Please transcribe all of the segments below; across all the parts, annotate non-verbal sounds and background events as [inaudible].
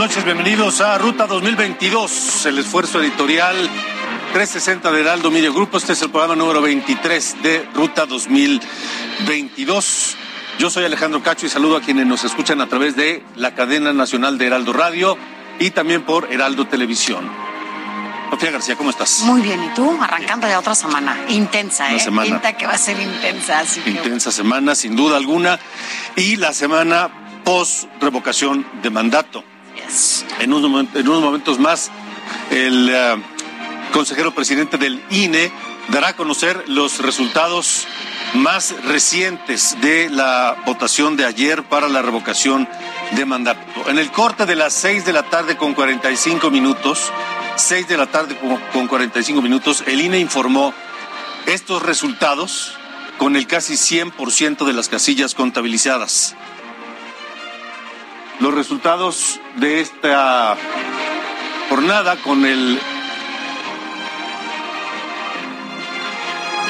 noches, bienvenidos a Ruta 2022, el esfuerzo editorial 360 de Heraldo Media Grupo. Este es el programa número 23 de Ruta 2022. Yo soy Alejandro Cacho y saludo a quienes nos escuchan a través de la cadena nacional de Heraldo Radio y también por Heraldo Televisión. Sofía García, ¿cómo estás? Muy bien, ¿y tú? Arrancando ya otra semana. Intensa, Una ¿eh? semana. Pinta que va a ser intensa, así que... Intensa semana, sin duda alguna, y la semana post revocación de mandato. En unos, momen- en unos momentos más, el eh, consejero presidente del INE dará a conocer los resultados más recientes de la votación de ayer para la revocación de mandato. En el corte de las 6 de la tarde con 45 minutos, 6 de la tarde con 45 minutos, el INE informó estos resultados con el casi 100% de las casillas contabilizadas. Los resultados de esta jornada con el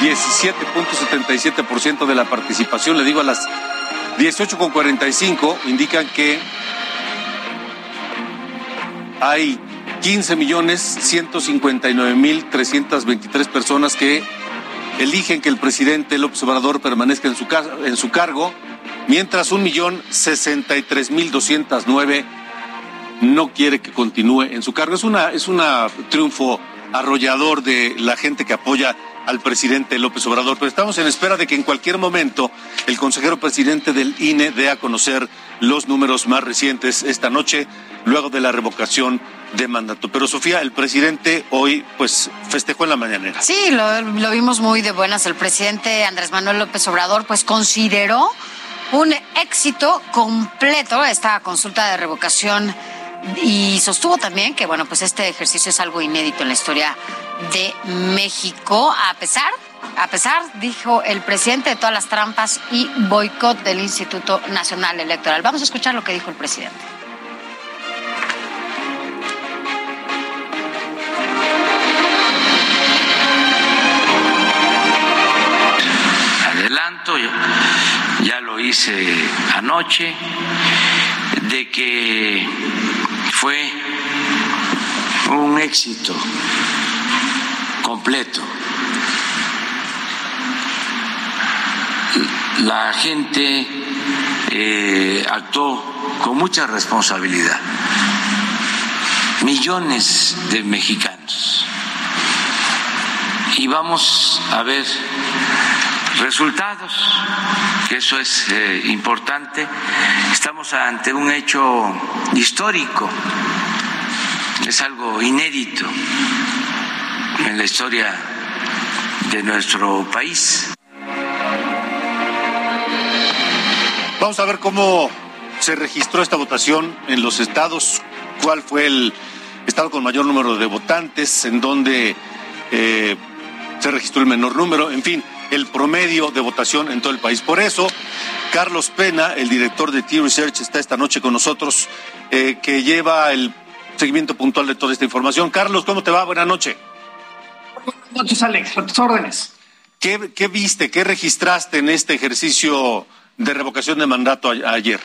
17.77% de la participación, le digo a las 18.45, indican que hay 15 millones 159 mil 323 personas que eligen que el presidente López Obrador permanezca en su, en su cargo, mientras un millón 63 mil 209 no quiere que continúe en su cargo. Es una es una triunfo arrollador de la gente que apoya al presidente López Obrador, pero estamos en espera de que en cualquier momento el consejero presidente del INE dé a conocer los números más recientes esta noche, luego de la revocación de mandato. Pero Sofía, el presidente hoy pues festejó en la mañanera. Sí, lo, lo vimos muy de buenas. El presidente Andrés Manuel López Obrador pues consideró un éxito completo esta consulta de revocación. Y sostuvo también que bueno pues este ejercicio es algo inédito en la historia de México a pesar a pesar dijo el presidente de todas las trampas y boicot del Instituto Nacional Electoral. Vamos a escuchar lo que dijo el presidente anoche, de que fue un éxito completo. La gente eh, actuó con mucha responsabilidad. Millones de mexicanos. Y vamos a ver resultados, eso es eh, importante. Estamos ante un hecho histórico, es algo inédito en la historia de nuestro país. Vamos a ver cómo se registró esta votación en los estados, cuál fue el estado con mayor número de votantes, en dónde eh, se registró el menor número, en fin, el promedio de votación en todo el país. Por eso, Carlos Pena, el director de T-Research, está esta noche con nosotros, eh, que lleva el seguimiento puntual de toda esta información. Carlos, ¿cómo te va? Buenas noches. Buenas noches, Alex. A tus órdenes. ¿Qué, qué viste, qué registraste en este ejercicio de revocación de mandato a- ayer?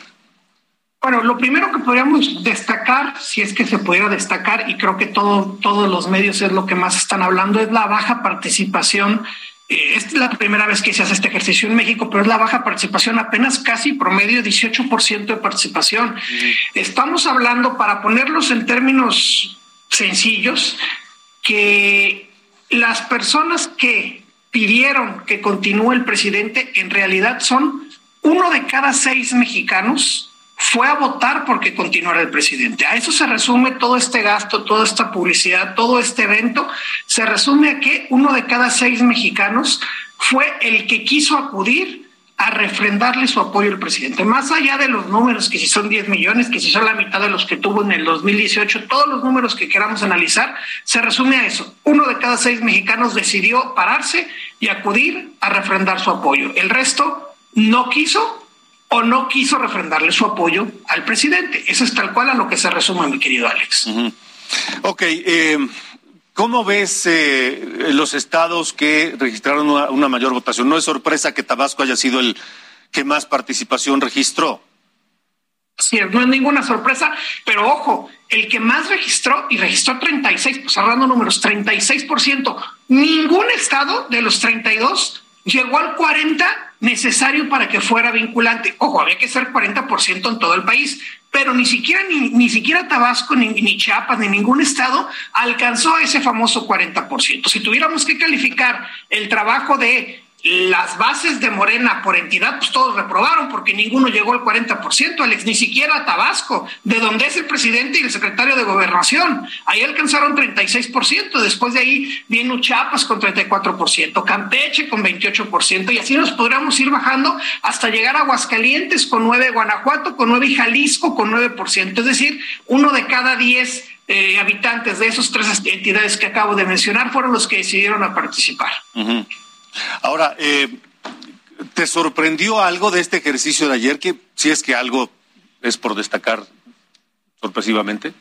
Bueno, lo primero que podríamos destacar, si es que se pudiera destacar, y creo que todo, todos los medios es lo que más están hablando, es la baja participación es la primera vez que se hace este ejercicio en México, pero es la baja participación, apenas casi promedio 18% de participación. Estamos hablando, para ponerlos en términos sencillos, que las personas que pidieron que continúe el presidente en realidad son uno de cada seis mexicanos fue a votar porque continuara el presidente. A eso se resume todo este gasto, toda esta publicidad, todo este evento. Se resume a que uno de cada seis mexicanos fue el que quiso acudir a refrendarle su apoyo al presidente. Más allá de los números, que si son 10 millones, que si son la mitad de los que tuvo en el 2018, todos los números que queramos analizar, se resume a eso. Uno de cada seis mexicanos decidió pararse y acudir a refrendar su apoyo. El resto no quiso o no quiso refrendarle su apoyo al presidente. Eso es tal cual a lo que se resume, mi querido Alex. Ok, eh, ¿cómo ves eh, los estados que registraron una, mayor votación? No es sorpresa que Tabasco haya sido el que más participación registró. Sí, no es ninguna sorpresa, pero ojo, el que más registró y registró 36, pues cerrando números, 36%. Ningún estado de los 32 llegó al 40 necesario para que fuera vinculante. Ojo, había que ser 40% en todo el país, pero ni siquiera, ni, ni siquiera Tabasco, ni, ni, Chiapas, ni ningún estado alcanzó ese famoso 40%. Si tuviéramos que calificar el trabajo de las bases de Morena por entidad, pues todos reprobaron porque ninguno llegó al 40%, Alex, ni siquiera Tabasco, de donde es el presidente y el secretario de gobernación. Ahí alcanzaron 36%, después de ahí viene Chiapas con 34%, Campeche con 28%, y así nos podríamos ir bajando hasta llegar a Aguascalientes con 9, Guanajuato con 9 y Jalisco con 9%, es decir, uno de cada 10 eh, habitantes de esas tres entidades que acabo de mencionar fueron los que decidieron a participar. Ahora, eh, ¿te sorprendió algo de este ejercicio de ayer? Que si es que algo es por destacar sorpresivamente.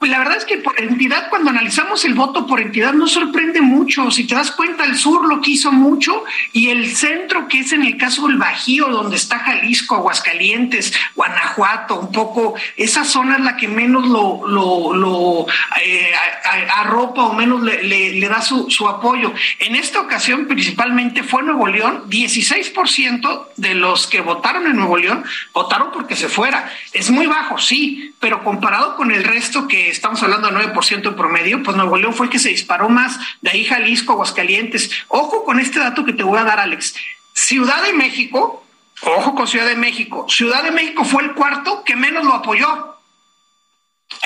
Pues la verdad es que por entidad, cuando analizamos el voto por entidad, no sorprende mucho. Si te das cuenta, el sur lo quiso mucho y el centro, que es en el caso del Bajío, donde está Jalisco, Aguascalientes, Guanajuato, un poco, esa zona es la que menos lo, lo, lo eh, arropa o menos le, da su, apoyo. En esta ocasión, principalmente fue Nuevo León, 16% de los que votaron en Nuevo León votaron porque se fuera. Es muy bajo, sí, pero comparado con el resto que estamos hablando de 9% en promedio, pues Nuevo León fue el que se disparó más, de ahí Jalisco, Aguascalientes. Ojo con este dato que te voy a dar, Alex. Ciudad de México, ojo con Ciudad de México, Ciudad de México fue el cuarto que menos lo apoyó.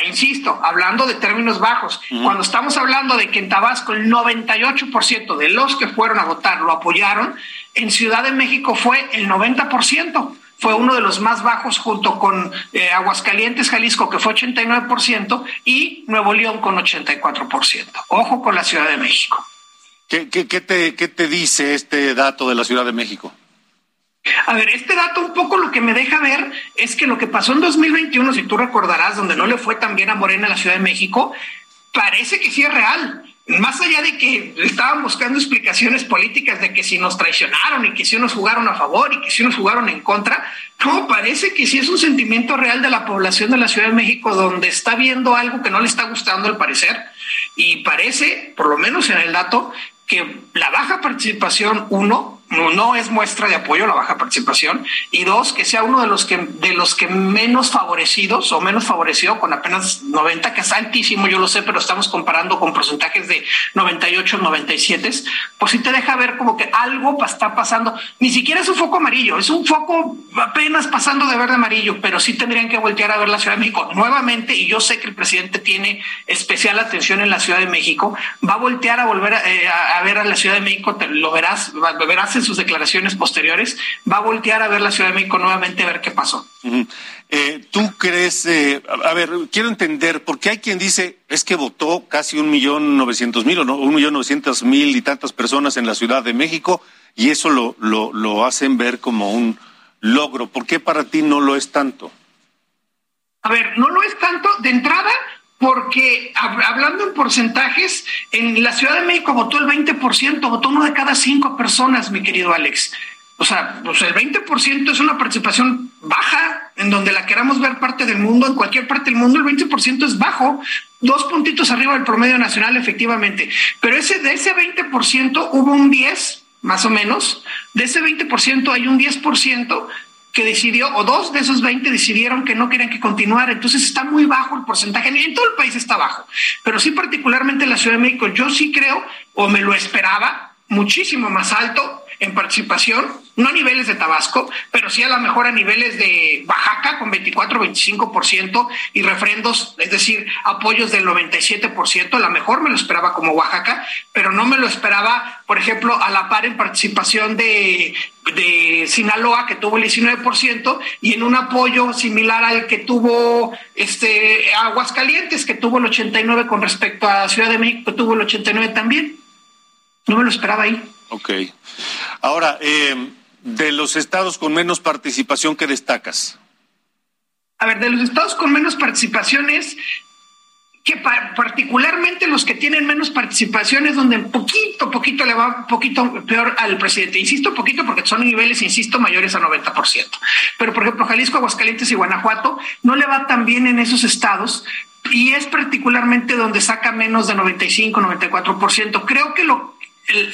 E insisto, hablando de términos bajos, cuando estamos hablando de que en Tabasco el 98% de los que fueron a votar lo apoyaron, en Ciudad de México fue el 90% fue uno de los más bajos junto con eh, Aguascalientes, Jalisco, que fue 89%, y Nuevo León con 84%. Ojo con la Ciudad de México. ¿Qué, qué, qué, te, ¿Qué te dice este dato de la Ciudad de México? A ver, este dato un poco lo que me deja ver es que lo que pasó en 2021, si tú recordarás, donde no le fue tan bien a Morena en la Ciudad de México, parece que sí es real más allá de que estaban buscando explicaciones políticas de que si nos traicionaron y que si unos jugaron a favor y que si unos jugaron en contra, no, parece que sí es un sentimiento real de la población de la Ciudad de México donde está viendo algo que no le está gustando al parecer. Y parece, por lo menos en el dato, que la baja participación, uno, no, es muestra de apoyo la baja participación. Y dos que sea uno de los que de los que menos favorecidos o menos favorecido con apenas 90 que es altísimo yo lo sé pero estamos comparando con porcentajes de 98 97 pues sí te deja ver como que algo está pasando. Ni siquiera es un foco amarillo es un foco apenas pasando de verde amarillo pero sí tendrían que voltear a ver la Ciudad de México nuevamente. Y yo sé que el presidente tiene especial atención en la Ciudad de México. Va a voltear a volver a, eh, ver a la Ciudad de México lo verás verás en sus declaraciones posteriores, va a voltear a ver la Ciudad de México nuevamente a ver qué pasó. Eh, ¿Tú crees, eh, a ver, quiero entender, porque hay quien dice, es que votó casi un millón novecientos mil o no, un millón novecientos mil y tantas personas en la Ciudad de México y eso lo, lo, lo hacen ver como un logro. ¿Por qué para ti no lo es tanto? A ver, no lo es tanto de entrada porque hablando en porcentajes, en la Ciudad de México votó el 20%, votó uno de cada cinco personas, mi querido Alex. O sea, pues el 20% es una participación baja. en donde la queramos ver parte del mundo, en cualquier parte del mundo, el 20% es bajo, dos puntitos arriba del promedio nacional, efectivamente. Pero ese, de ese 20% hubo un 10, más o menos, de ese 20% hay un 10% que decidió, o dos de esos 20 decidieron que no querían que continuara. Entonces está muy bajo el porcentaje. En todo el país está bajo, pero sí particularmente en la Ciudad de México, yo sí creo, o me lo esperaba, muchísimo más alto en participación, no a niveles de Tabasco, pero sí a lo mejor a niveles de Oaxaca con 24-25% y refrendos, es decir, apoyos del 97%, a lo mejor me lo esperaba como Oaxaca, pero no me lo esperaba, por ejemplo, a la par en participación de, de Sinaloa, que tuvo el 19%, y en un apoyo similar al que tuvo este Aguascalientes, que tuvo el 89% con respecto a Ciudad de México, que tuvo el 89% también. No me lo esperaba ahí. Ok. Ahora, eh, de los estados con menos participación, ¿qué destacas? A ver, de los estados con menos participación es que particularmente los que tienen menos participación es donde poquito, poquito le va poquito peor al presidente. Insisto, poquito porque son niveles, insisto, mayores a 90%. Pero, por ejemplo, Jalisco, Aguascalientes y Guanajuato no le va tan bien en esos estados y es particularmente donde saca menos de 95, 94%. Creo que lo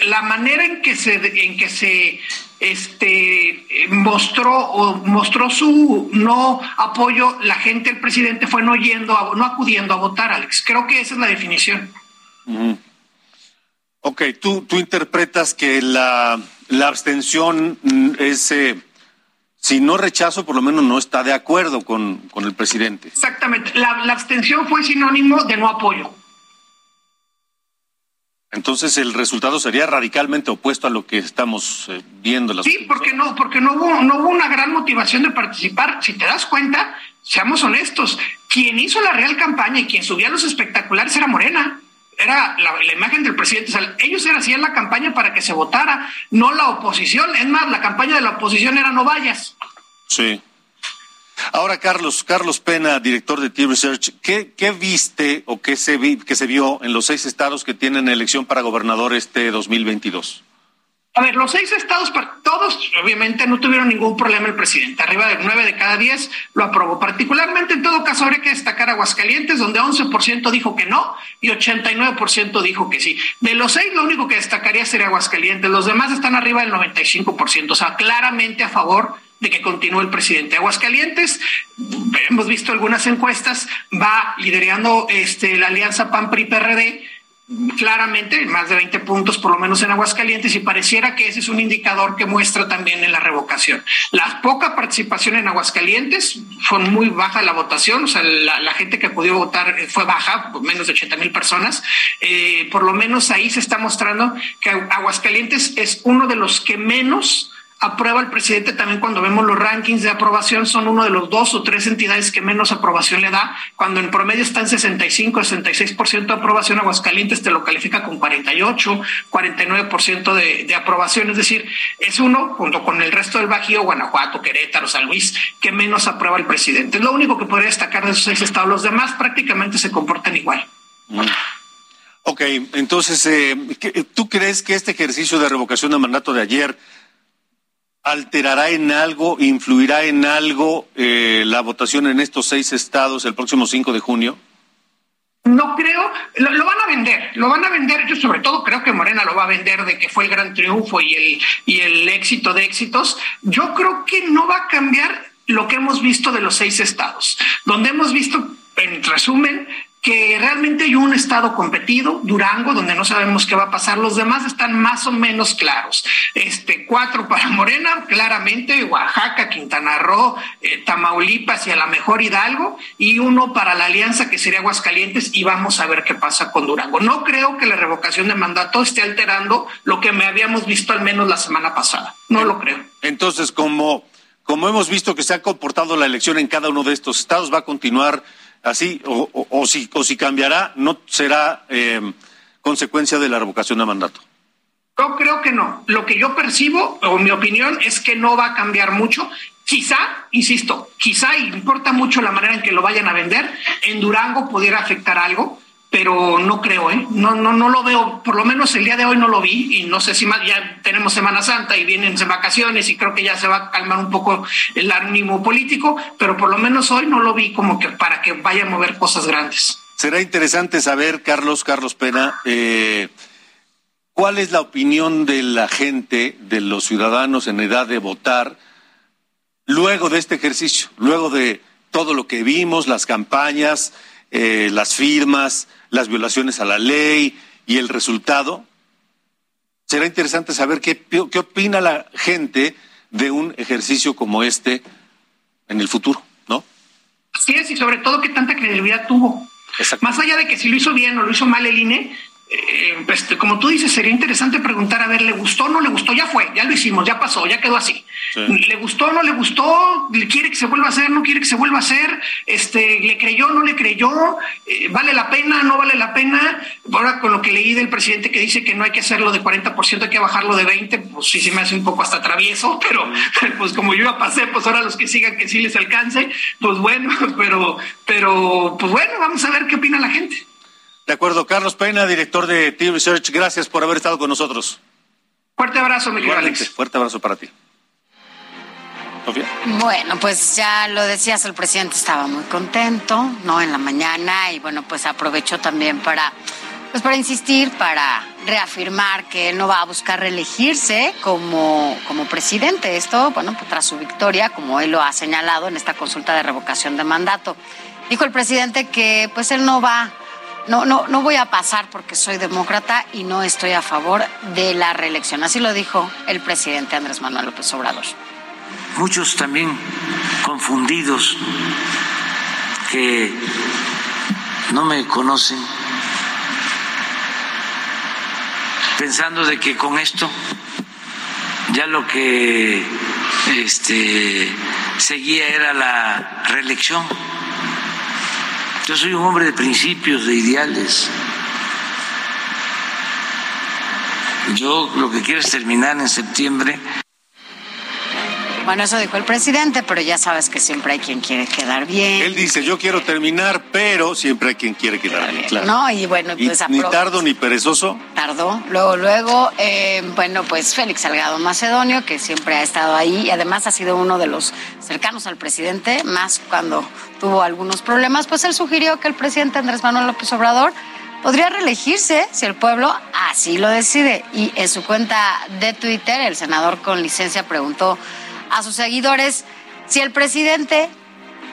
la manera en que se en que se este mostró o mostró su no apoyo la gente el presidente fue no yendo no acudiendo a votar Alex creo que esa es la definición Ok, tú tú interpretas que la la abstención es eh, si no rechazo, por lo menos no está de acuerdo con, con el presidente. Exactamente. La, la abstención fue sinónimo de no apoyo. Entonces el resultado sería radicalmente opuesto a lo que estamos eh, viendo. Las sí, porque no, porque no hubo, no hubo una gran motivación de participar. Si te das cuenta, seamos honestos, quien hizo la real campaña y quien subía los espectaculares era Morena. Era la, imagen del presidente. ellos hacían la campaña para que se votara, no la oposición. Es más, la campaña de la oposición era no vayas. Sí. Ahora, Carlos, Carlos Pena, director de T-Research, ¿qué, ¿qué, viste o qué se, vi, que se vio en los seis estados que tienen elección para gobernador este 2022? A ver, los seis estados, todos obviamente no tuvieron ningún problema el presidente. Arriba de nueve de cada diez lo aprobó. Particularmente, en todo caso, habría que destacar Aguascalientes, donde 11% dijo que no y 89% dijo que sí. De los seis, lo único que destacaría sería Aguascalientes. Los demás están arriba del 95%, o sea, claramente a favor de que continúe el presidente. Aguascalientes, hemos visto algunas encuestas, va liderando este, la alianza PAN-PRI-PRD, claramente, más de 20 puntos por lo menos en Aguascalientes, y pareciera que ese es un indicador que muestra también en la revocación. La poca participación en Aguascalientes fue muy baja la votación, o sea, la, gente que pudo votar fue baja, menos de 80 mil personas. Eh, por lo menos ahí se está mostrando que Aguascalientes es uno de los que menos aprueba el presidente también cuando vemos los rankings de aprobación, son uno de los dos o tres entidades que menos aprobación le da. Cuando en promedio está en 65, 66% de aprobación, Aguascalientes te lo califica con 48, 49% de, de aprobación. Es decir, es uno, junto con el resto del Bajío, Guanajuato, Querétaro, San Luis, que menos aprueba el presidente. Es lo único que podría destacar de esos seis estados. Los demás prácticamente se comportan igual. Mm. Ok, entonces, eh, ¿tú crees que este ejercicio de revocación de mandato de ayer alterará en algo, influirá en algo eh, la votación en estos seis estados el próximo 5 de junio? No creo, lo, van a vender, lo van a vender, yo sobre todo creo que Morena lo va a vender de que fue el gran triunfo y el, y el éxito de éxitos. Yo creo que no va a cambiar lo que hemos visto de los seis estados, donde hemos visto, en resumen, que realmente hay un estado competido, Durango, donde no sabemos qué va a pasar. Los demás están más o menos claros. Este cuatro para Morena, claramente Oaxaca, Quintana Roo, eh, Tamaulipas y a lo mejor Hidalgo, y uno para la alianza que sería Aguascalientes. Y vamos a ver qué pasa con Durango. No creo que la revocación de mandato esté alterando lo que me habíamos visto al menos la semana pasada. No lo creo. Entonces, como como hemos visto que se ha comportado la elección en cada uno de estos estados, va a continuar así, o, si, o si cambiará, no será eh, consecuencia de la revocación de mandato. Yo creo que no. Lo que yo percibo, o mi opinión, es que no va a cambiar mucho. Quizá, insisto, quizá importa mucho la manera en que lo vayan a vender. En Durango pudiera afectar algo, pero no creo, ¿eh? No, no, no lo veo, por lo menos el día de hoy no lo vi y no sé si más, ya tenemos Semana Santa y vienen vacaciones y creo que ya se va a calmar un poco el ánimo político, pero por lo menos hoy no lo vi como que para que vaya a mover cosas grandes. Será interesante saber, Carlos, Carlos Pena, eh, cuál es la opinión de la gente, de los ciudadanos en edad de votar, luego de este ejercicio, luego de todo lo que vimos, las campañas, eh, las firmas, las violaciones a la ley y el resultado. Será interesante saber qué, qué opina la gente de un ejercicio como este en el futuro, ¿no? Así es, y sobre todo qué tanta credibilidad tuvo. Más allá de que si lo hizo bien o lo hizo mal el INE, eh, pues, como tú dices, sería interesante preguntar, a ver, ¿le gustó o no le gustó? Ya fue, ya lo hicimos, ya pasó, ya quedó así. ¿Le gustó o no le gustó? ¿Quiere que se vuelva a hacer? ¿No quiere que se vuelva a hacer? Este, ¿Le creyó o no le creyó? Eh, ¿Vale la pena? ¿No vale la pena? Ahora con lo que leí del presidente que dice que no hay que hacerlo de 40%, hay que bajarlo de 20%, pues sí se me hace un poco hasta travieso, [laughs] pero [laughs] pues como yo ya pasé, pues ahora los que sigan que sí les alcance, pues bueno, [laughs] pero, pero pues bueno, vamos a ver qué opina la gente. De acuerdo, Carlos Pena, director de Team Research, gracias por haber estado con nosotros. Fuerte abrazo, mi Alex. Fuerte abrazo para ti. Sofía. Bueno, pues ya lo decías, el presidente estaba muy contento, ¿no? En la mañana y bueno, pues aprovechó también para, pues para insistir, para reafirmar que él no va a buscar reelegirse como, como presidente. Esto, bueno, pues tras su victoria, como él lo ha señalado en esta consulta de revocación de mandato. Dijo el presidente que pues él no va no, no, no voy a pasar porque soy demócrata y no estoy a favor de la reelección. Así lo dijo el presidente Andrés Manuel López Obrador. Muchos también confundidos que no me conocen, pensando de que con esto ya lo que este, seguía era la reelección. Yo soy un hombre de principios, de ideales. Yo lo que quiero es terminar en septiembre. Bueno, eso dijo el presidente, pero ya sabes que siempre hay quien quiere quedar bien. Él dice, yo quiero terminar, pero siempre hay quien quiere quedar bien. Claro. No, y bueno, pues Ni tardo ni perezoso. Tardó. Luego, luego, eh, bueno, pues Félix Salgado Macedonio, que siempre ha estado ahí y además ha sido uno de los cercanos al presidente, más cuando tuvo algunos problemas, pues él sugirió que el presidente Andrés Manuel López Obrador podría reelegirse si el pueblo así lo decide. Y en su cuenta de Twitter, el senador con licencia preguntó a sus seguidores si el presidente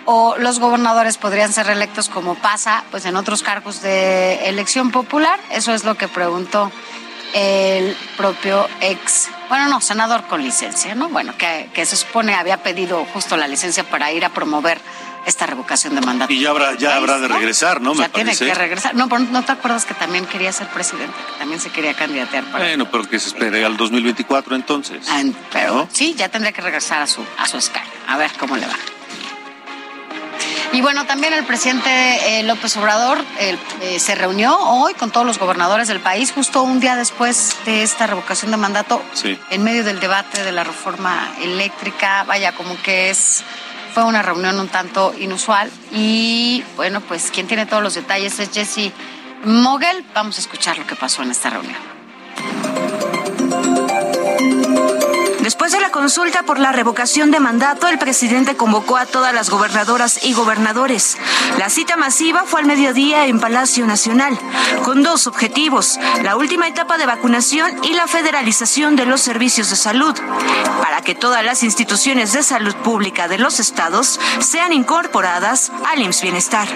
o los gobernadores podrían ser reelectos como pasa pues en otros cargos de elección popular. Eso es lo que preguntó el propio ex, bueno, no, senador con licencia, ¿no? Bueno, que, que se supone había pedido justo la licencia para ir a promover esta revocación de mandato. Y ya habrá, ya habrá de regresar, ¿no? Ya tiene que regresar. No, pero no te acuerdas que también quería ser presidente, que también se quería candidatear para. Bueno, pero que se espere al 2024 entonces. Ah, pero sí, ya tendría que regresar a su, a su escaño. A ver cómo le va. Y bueno, también el presidente eh, López Obrador eh, se reunió hoy con todos los gobernadores del país, justo un día después de esta revocación de mandato, en medio del debate de la reforma eléctrica. Vaya, como que es fue una reunión un tanto inusual y bueno, pues quien tiene todos los detalles es Jesse Mogel. Vamos a escuchar lo que pasó en esta reunión. Después de la consulta por la revocación de mandato, el presidente convocó a todas las gobernadoras y gobernadores. La cita masiva fue al mediodía en Palacio Nacional, con dos objetivos, la última etapa de vacunación y la federalización de los servicios de salud, para que todas las instituciones de salud pública de los estados sean incorporadas al IMSS Bienestar.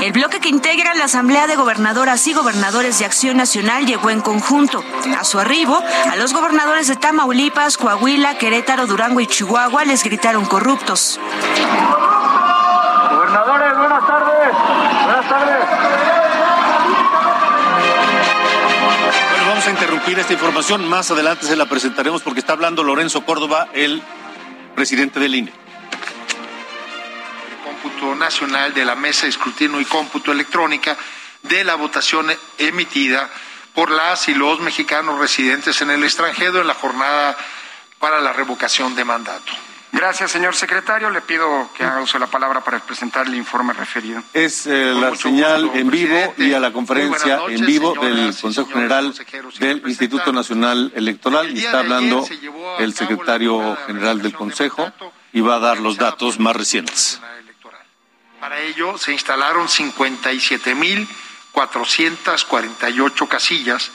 El bloque que integra la Asamblea de Gobernadoras y Gobernadores de Acción Nacional llegó en conjunto. A su arribo, a los gobernadores de Tamaulipas, Coahuila, Querétaro, Durango y Chihuahua les gritaron corruptos. Gobernadores, buenas tardes. Buenas tardes. Bueno, vamos a interrumpir esta información. Más adelante se la presentaremos porque está hablando Lorenzo Córdoba, el presidente del INE. Cómputo nacional de la mesa de escrutinio y cómputo electrónica de la votación emitida por las y los mexicanos residentes en el extranjero en la jornada para la revocación de mandato. Gracias, señor secretario. Le pido que haga uso de la palabra para presentar el informe referido. Es eh, la señal en vivo y a la conferencia en vivo del Consejo General del Instituto Nacional Electoral y está hablando el secretario general del Consejo y va a dar los datos más recientes. Para ello se instalaron 57.448 casillas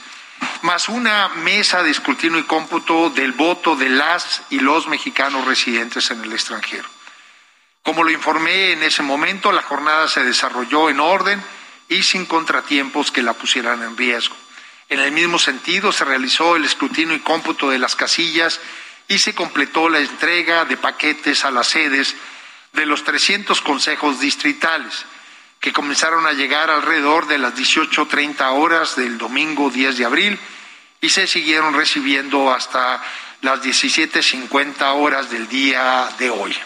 más una mesa de escrutinio y cómputo del voto de las y los mexicanos residentes en el extranjero. Como lo informé en ese momento, la jornada se desarrolló en orden y sin contratiempos que la pusieran en riesgo. En el mismo sentido, se realizó el escrutinio y cómputo de las casillas y se completó la entrega de paquetes a las sedes de los 300 consejos distritales que comenzaron a llegar alrededor de las 18.30 horas del domingo 10 de abril y se siguieron recibiendo hasta las 17.50 horas del día de hoy.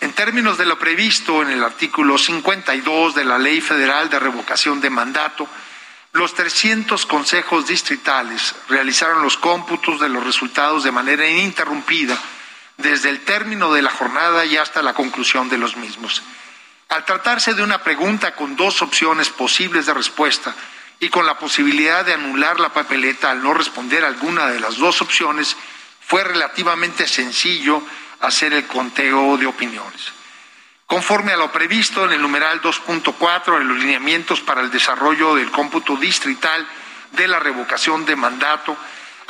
En términos de lo previsto en el artículo 52 de la Ley Federal de Revocación de Mandato, los 300 consejos distritales realizaron los cómputos de los resultados de manera ininterrumpida desde el término de la jornada y hasta la conclusión de los mismos. Al tratarse de una pregunta con dos opciones posibles de respuesta y con la posibilidad de anular la papeleta al no responder alguna de las dos opciones, fue relativamente sencillo hacer el conteo de opiniones. Conforme a lo previsto en el numeral 2.4 de los lineamientos para el desarrollo del cómputo distrital de la revocación de mandato,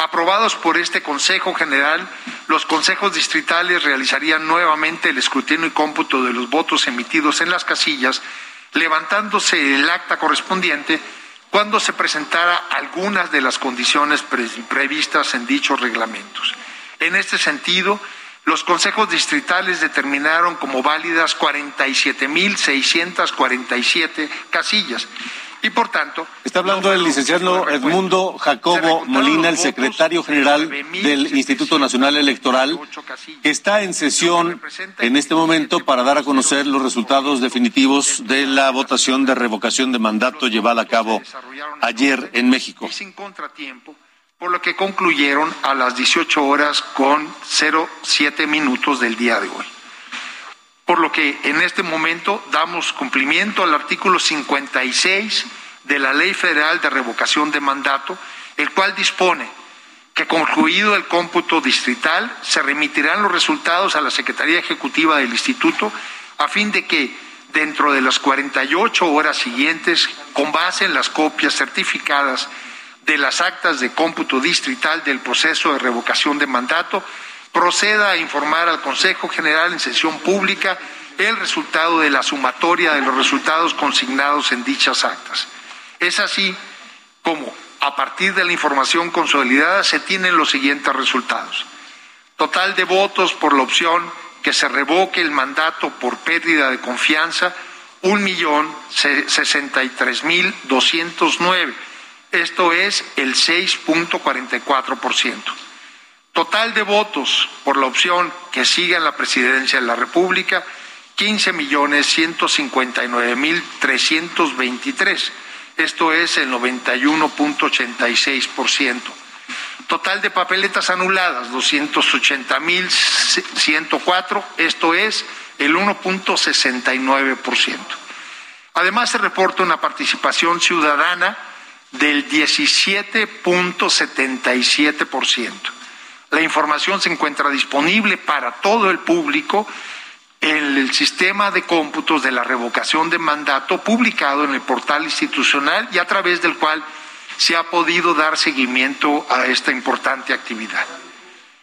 aprobados por este Consejo General, los consejos distritales realizarían nuevamente el escrutinio y cómputo de los votos emitidos en las casillas, levantándose el acta correspondiente cuando se presentara algunas de las condiciones previstas en dichos reglamentos. En este sentido, los consejos distritales determinaron como válidas 47.647 casillas y por tanto. Está hablando el licenciado Edmundo Jacobo Molina, el secretario general del Instituto Nacional Electoral, que está en sesión en este momento para dar a conocer los resultados definitivos de la votación de revocación de mandato llevada a cabo ayer en México. Sin contratiempo, por lo que concluyeron a las 18 horas con 07 minutos del día de hoy por lo que en este momento damos cumplimiento al artículo 56 de la Ley Federal de Revocación de Mandato, el cual dispone que concluido el cómputo distrital se remitirán los resultados a la Secretaría Ejecutiva del Instituto a fin de que dentro de las 48 horas siguientes, con base en las copias certificadas de las actas de cómputo distrital del proceso de revocación de mandato, proceda a informar al Consejo General en sesión pública el resultado de la sumatoria de los resultados consignados en dichas actas. Es así como, a partir de la información consolidada, se tienen los siguientes resultados. Total de votos por la opción que se revoque el mandato por pérdida de confianza, un millón sesenta y tres mil doscientos nueve. Esto es el 6.44%. Total de votos por la opción que siga en la presidencia de la República, 15 millones 159 mil 323. Esto es el 91.86%. Total de papeletas anuladas, 280 mil 104. Esto es el 1.69%. Además, se reporta una participación ciudadana del 17.77%. La información se encuentra disponible para todo el público en el sistema de cómputos de la revocación de mandato publicado en el portal institucional y a través del cual se ha podido dar seguimiento a esta importante actividad.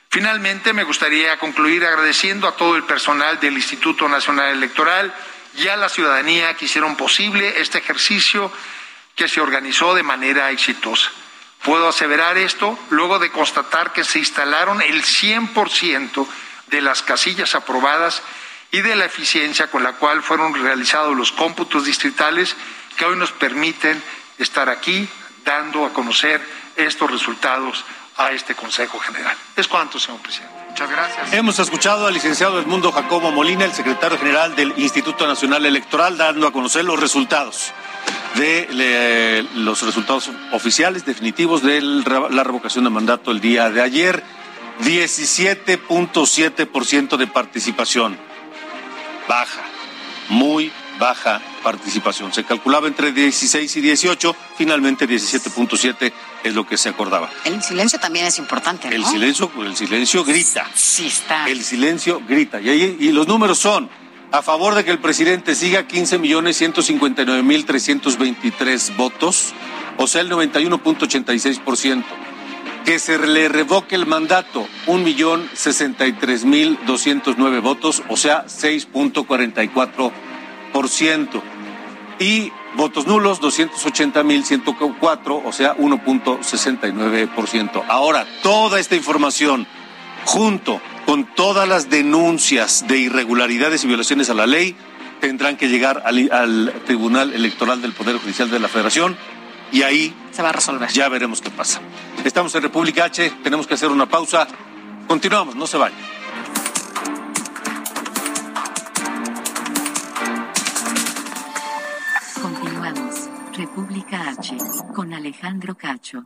Finalmente, me gustaría concluir agradeciendo a todo el personal del Instituto Nacional Electoral y a la ciudadanía que hicieron posible este ejercicio que se organizó de manera exitosa. Puedo aseverar esto luego de constatar que se instalaron el 100% de las casillas aprobadas y de la eficiencia con la cual fueron realizados los cómputos distritales que hoy nos permiten estar aquí dando a conocer estos resultados a este Consejo General. Es cuanto, señor presidente. Muchas gracias. Hemos escuchado al licenciado Edmundo Jacobo Molina, el secretario general del Instituto Nacional Electoral, dando a conocer los resultados de los resultados oficiales definitivos de la revocación de mandato el día de ayer. 17.7% de participación. Baja, muy baja participación. Se calculaba entre 16 y 18, finalmente 17.7 es lo que se acordaba. El silencio también es importante, ¿no? El silencio, el silencio grita. Sí está. El silencio grita. Y, ahí, y los números son a favor de que el presidente siga 15 millones 159 mil 323 votos, o sea el 91.86%. Que se le revoque el mandato, 1.063.209 votos, o sea 6.44%. Y votos nulos, 280.104, o sea 1.69%. Ahora, toda esta información junto con todas las denuncias de irregularidades y violaciones a la ley, tendrán que llegar al, al, Tribunal Electoral del Poder Judicial de la Federación y ahí se va a resolver. Ya veremos qué pasa. Estamos en República H, tenemos que hacer una pausa. Continuamos, no se vayan. Continuamos. República H con Alejandro Cacho.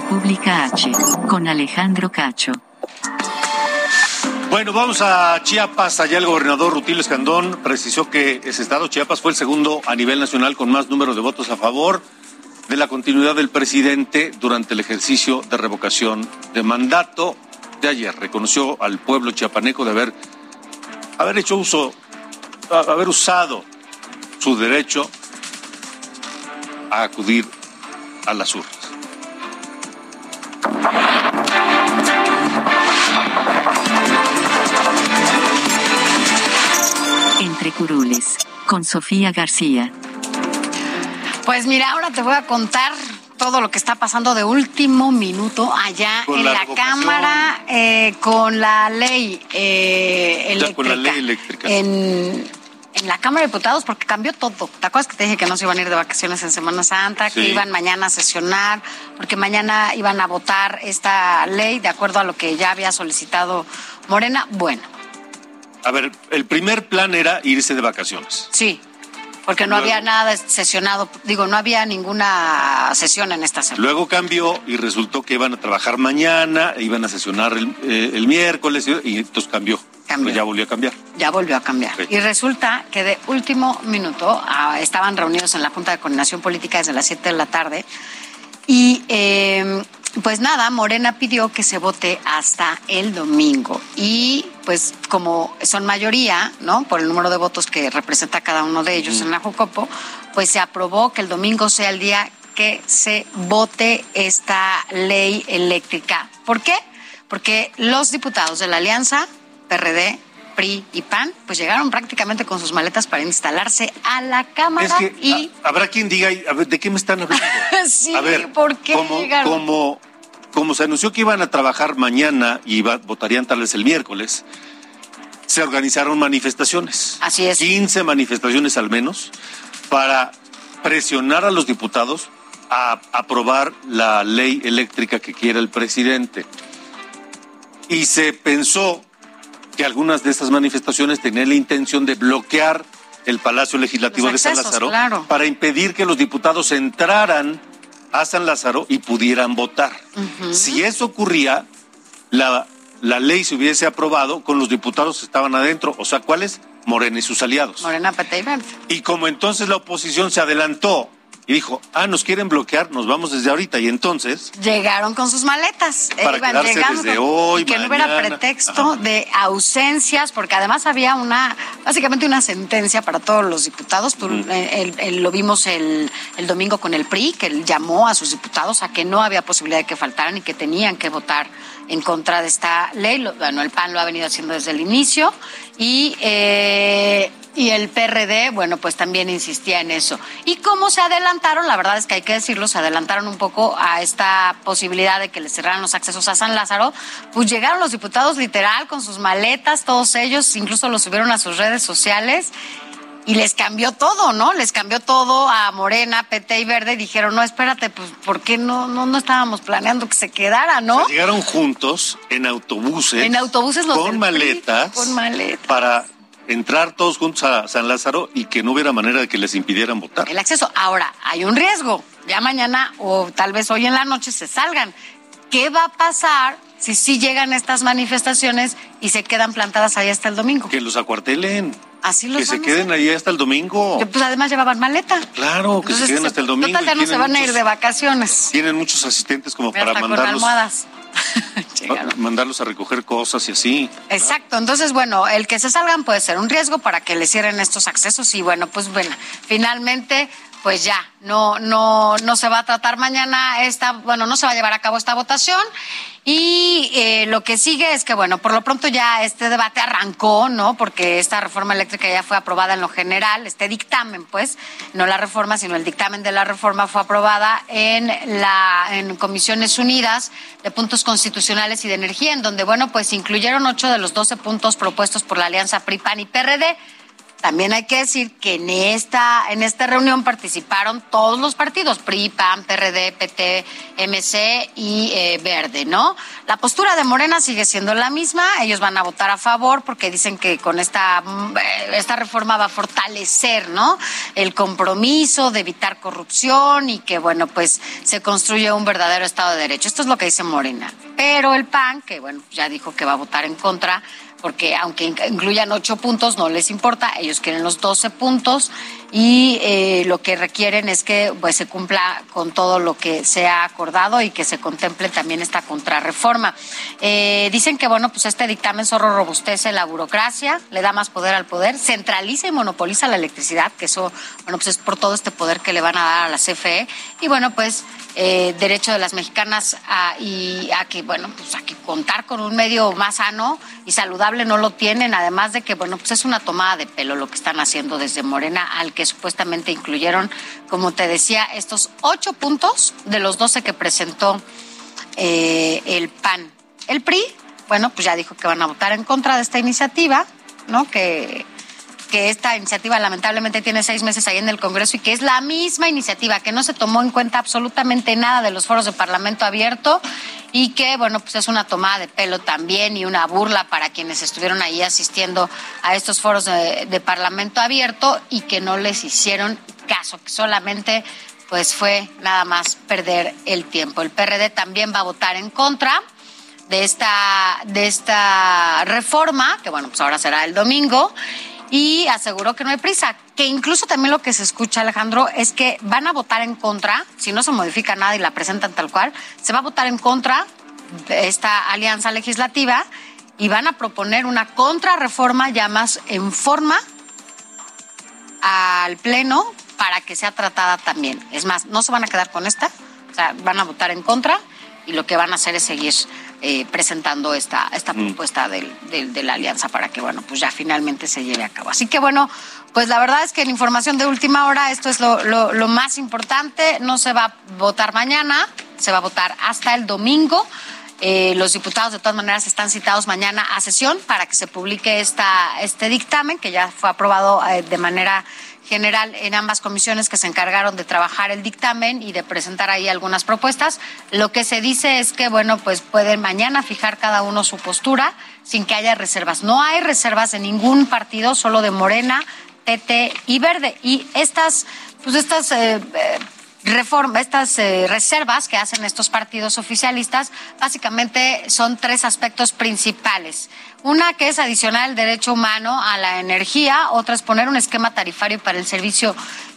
República H con Alejandro Cacho. Bueno, vamos a Chiapas. Allá el gobernador Rutilio Escandón precisó que ese estado, Chiapas, fue el segundo a nivel nacional con más número de votos a favor de la continuidad del presidente durante el ejercicio de revocación de mandato de ayer. Reconoció al pueblo chiapaneco de haber, haber hecho uso, haber usado su derecho a acudir a las urnas. Entre curules, con Sofía García. Pues mira, ahora te voy a contar todo lo que está pasando de último minuto allá Con en la. Cámara eh, con la ley eh, Ya, eléctrica. con la ley eléctrica. En, en la Cámara de Diputados, porque cambió todo. ¿Te acuerdas que te dije que no se iban a ir de vacaciones en Semana Santa, que iban mañana a sesionar, porque mañana iban a votar esta ley de acuerdo a lo que ya había solicitado Morena? Bueno, A ver, el primer plan era irse de vacaciones. sí. Porque no Luego- había nada sesionado, digo, no había ninguna sesión en esta semana. Luego cambió y resultó que iban a trabajar mañana, iban a sesionar el, eh, el miércoles y entonces cambió. Cambió. Pues ya volvió a cambiar. Ya volvió a cambiar. Sí. Y resulta que de último minuto ah, estaban reunidos en la Junta de Coordinación Política desde las 7 de la tarde y eh, pues nada, Morena pidió que se vote hasta el domingo y pues como son mayoría, ¿no? Por el número de votos que representa cada uno de ellos en la Jucopo, pues se aprobó que el domingo sea el día que se vote esta ley eléctrica. ¿Por qué? Porque los diputados de la Alianza, PRD, PRI y PAN, pues llegaron prácticamente con sus maletas para instalarse a la Cámara Es que y... a- habrá quien diga, a ver, ¿de qué me están hablando? [laughs] Sí, a ver, ¿por qué como, llegaron? como, como se anunció que iban a trabajar mañana y iba- votarían tal vez el miércoles, se organizaron manifestaciones. Así es. 15 manifestaciones al menos para presionar a los diputados a aprobar la ley eléctrica que quiere el presidente. Y se pensó que algunas de estas manifestaciones tenían la intención de bloquear el Palacio Legislativo de San Lázaro claro. para impedir que los diputados entraran a San Lázaro y pudieran votar. Si eso ocurría, la, la ley se hubiese aprobado con los diputados que estaban adentro, o sea, ¿cuáles? Morena y sus aliados. Morena, PT y Verde. Y como entonces la oposición se adelantó y dijo, ah, nos quieren bloquear, nos vamos desde ahorita. Y entonces... Llegaron con sus maletas. Para iban quedarse llegando desde hoy, y que no hubiera pretexto Ajá. de ausencias, porque además había una, básicamente una sentencia para todos los diputados. Tú, eh, el- el- lo vimos el, el domingo con el PRI, que él llamó a sus diputados a que no había posibilidad de que faltaran y que tenían que votar en contra de esta ley. Bueno, el PAN lo ha venido haciendo desde el inicio y... eh, y el PRD, bueno, pues también insistía en eso. Y cómo se adelantaron, la verdad es que hay que decirlo, se adelantaron un poco a esta posibilidad de que le cerraran los accesos a San Lázaro, pues llegaron los diputados literal con sus maletas, todos ellos, incluso los subieron a sus redes sociales y les cambió todo, ¿no? Les cambió todo a Morena, PT y Verde y dijeron, no, espérate, pues, ¿por qué no, no, no estábamos planeando que se quedara, no? O sea, llegaron juntos en autobuses. En autobuses los Con maletas. con maletas. Para entrar todos juntos a San Lázaro y que no hubiera manera de que les impidieran votar. el acceso. Ahora, hay un riesgo. Ya mañana o tal vez hoy en la noche se salgan. ¿Qué va a pasar si sí llegan estas manifestaciones y se quedan plantadas ahí hasta el domingo? Que los acuartelen. Así los Que se queden ahí hasta el domingo. hacer. Pues además llevaban maleta. Claro, que Entonces, se queden hasta el domingo. Total, ya no se van a ir de vacaciones. Tienen muchos asistentes como para con mandarlos, almohadas. [laughs] mandarlos a recoger cosas y así. Exacto, entonces bueno, el que se salgan puede ser un riesgo para que le cierren estos accesos y bueno, pues bueno, finalmente pues ya, no, no, no se va a tratar mañana esta, bueno, no se va a llevar a cabo esta votación. Y eh, lo que sigue es que, bueno, por lo pronto ya este debate arrancó, ¿no? Porque esta reforma eléctrica ya fue aprobada en lo general, este dictamen, pues, no la reforma, sino el dictamen de la reforma fue aprobada en la en Comisiones Unidas de Puntos Constitucionales y de Energía, en donde, bueno, pues incluyeron ocho de los doce puntos propuestos por la alianza PRI, PAN y PRD. También hay que decir que en esta, en esta reunión participaron todos los partidos, PRI, PAN, PRD, PT, MC y eh, Verde, ¿no? La postura de Morena sigue siendo la misma, ellos van a votar a favor porque dicen que con esta, mm, esta reforma va a fortalecer, ¿no? El compromiso de evitar corrupción y que, bueno, pues se construye un verdadero Estado de Derecho. Esto es lo que dice Morena. Pero el PAN, que, bueno, ya dijo que va a votar en contra, porque aunque inc- incluyan ocho puntos, no les importa, ellos quieren los doce puntos y eh, lo que requieren es que pues, se cumpla con todo lo que se ha acordado y que se contemple también esta contrarreforma. Eh, dicen que bueno, pues este dictamen solo robustece la burocracia, le da más poder al poder, centraliza y monopoliza la electricidad, que eso, bueno, pues es por todo este poder que le van a dar a la CFE y bueno, pues eh, derecho de las mexicanas a, y a que, bueno, pues a que contar con un medio más sano y saludable no lo tienen, además de que, bueno, pues es una tomada de pelo lo que están haciendo desde Morena, al que supuestamente incluyeron, como te decía, estos ocho puntos de los doce que presentó eh, el PAN. El PRI, bueno, pues ya dijo que van a votar en contra de esta iniciativa, ¿no? Que que esta iniciativa lamentablemente tiene seis meses ahí en el Congreso y que es la misma iniciativa, que no se tomó en cuenta absolutamente nada de los foros de Parlamento abierto y que, bueno, pues es una tomada de pelo también y una burla para quienes estuvieron ahí asistiendo a estos foros de, de Parlamento abierto y que no les hicieron caso, que solamente pues fue nada más perder el tiempo. El PRD también va a votar en contra de esta, de esta reforma, que bueno, pues ahora será el domingo, y aseguró que no hay prisa, que incluso también lo que se escucha, Alejandro, es que van a votar en contra, si no se modifica nada y la presentan tal cual, se va a votar en contra de esta alianza legislativa y van a proponer una contrarreforma ya más en forma al Pleno para que sea tratada también. Es más, no se van a quedar con esta, o sea, van a votar en contra y lo que van a hacer es seguir eh, presentando esta, esta propuesta del, del- de la alianza para que, bueno, pues ya finalmente se lleve a cabo. Así que, bueno, pues la verdad es que la información de última hora, esto es lo, lo- lo más importante, no se va a votar mañana, se va a votar hasta el domingo. Eh, los diputados de todas maneras están citados mañana a sesión para que se publique esta, este dictamen que ya fue aprobado eh, de manera general en ambas comisiones que se encargaron de trabajar el dictamen y de presentar ahí algunas propuestas. Lo que se dice es que, bueno, pues pueden mañana fijar cada uno su postura sin que haya reservas. No hay reservas de ningún partido, solo de Morena, TT y Verde. Y estas, pues estas eh, eh, reforma, estas eh, reservas que hacen estos partidos oficialistas, básicamente son tres aspectos principales. Una que es adicional el derecho humano a la energía, otra es poner un esquema tarifario para el servicio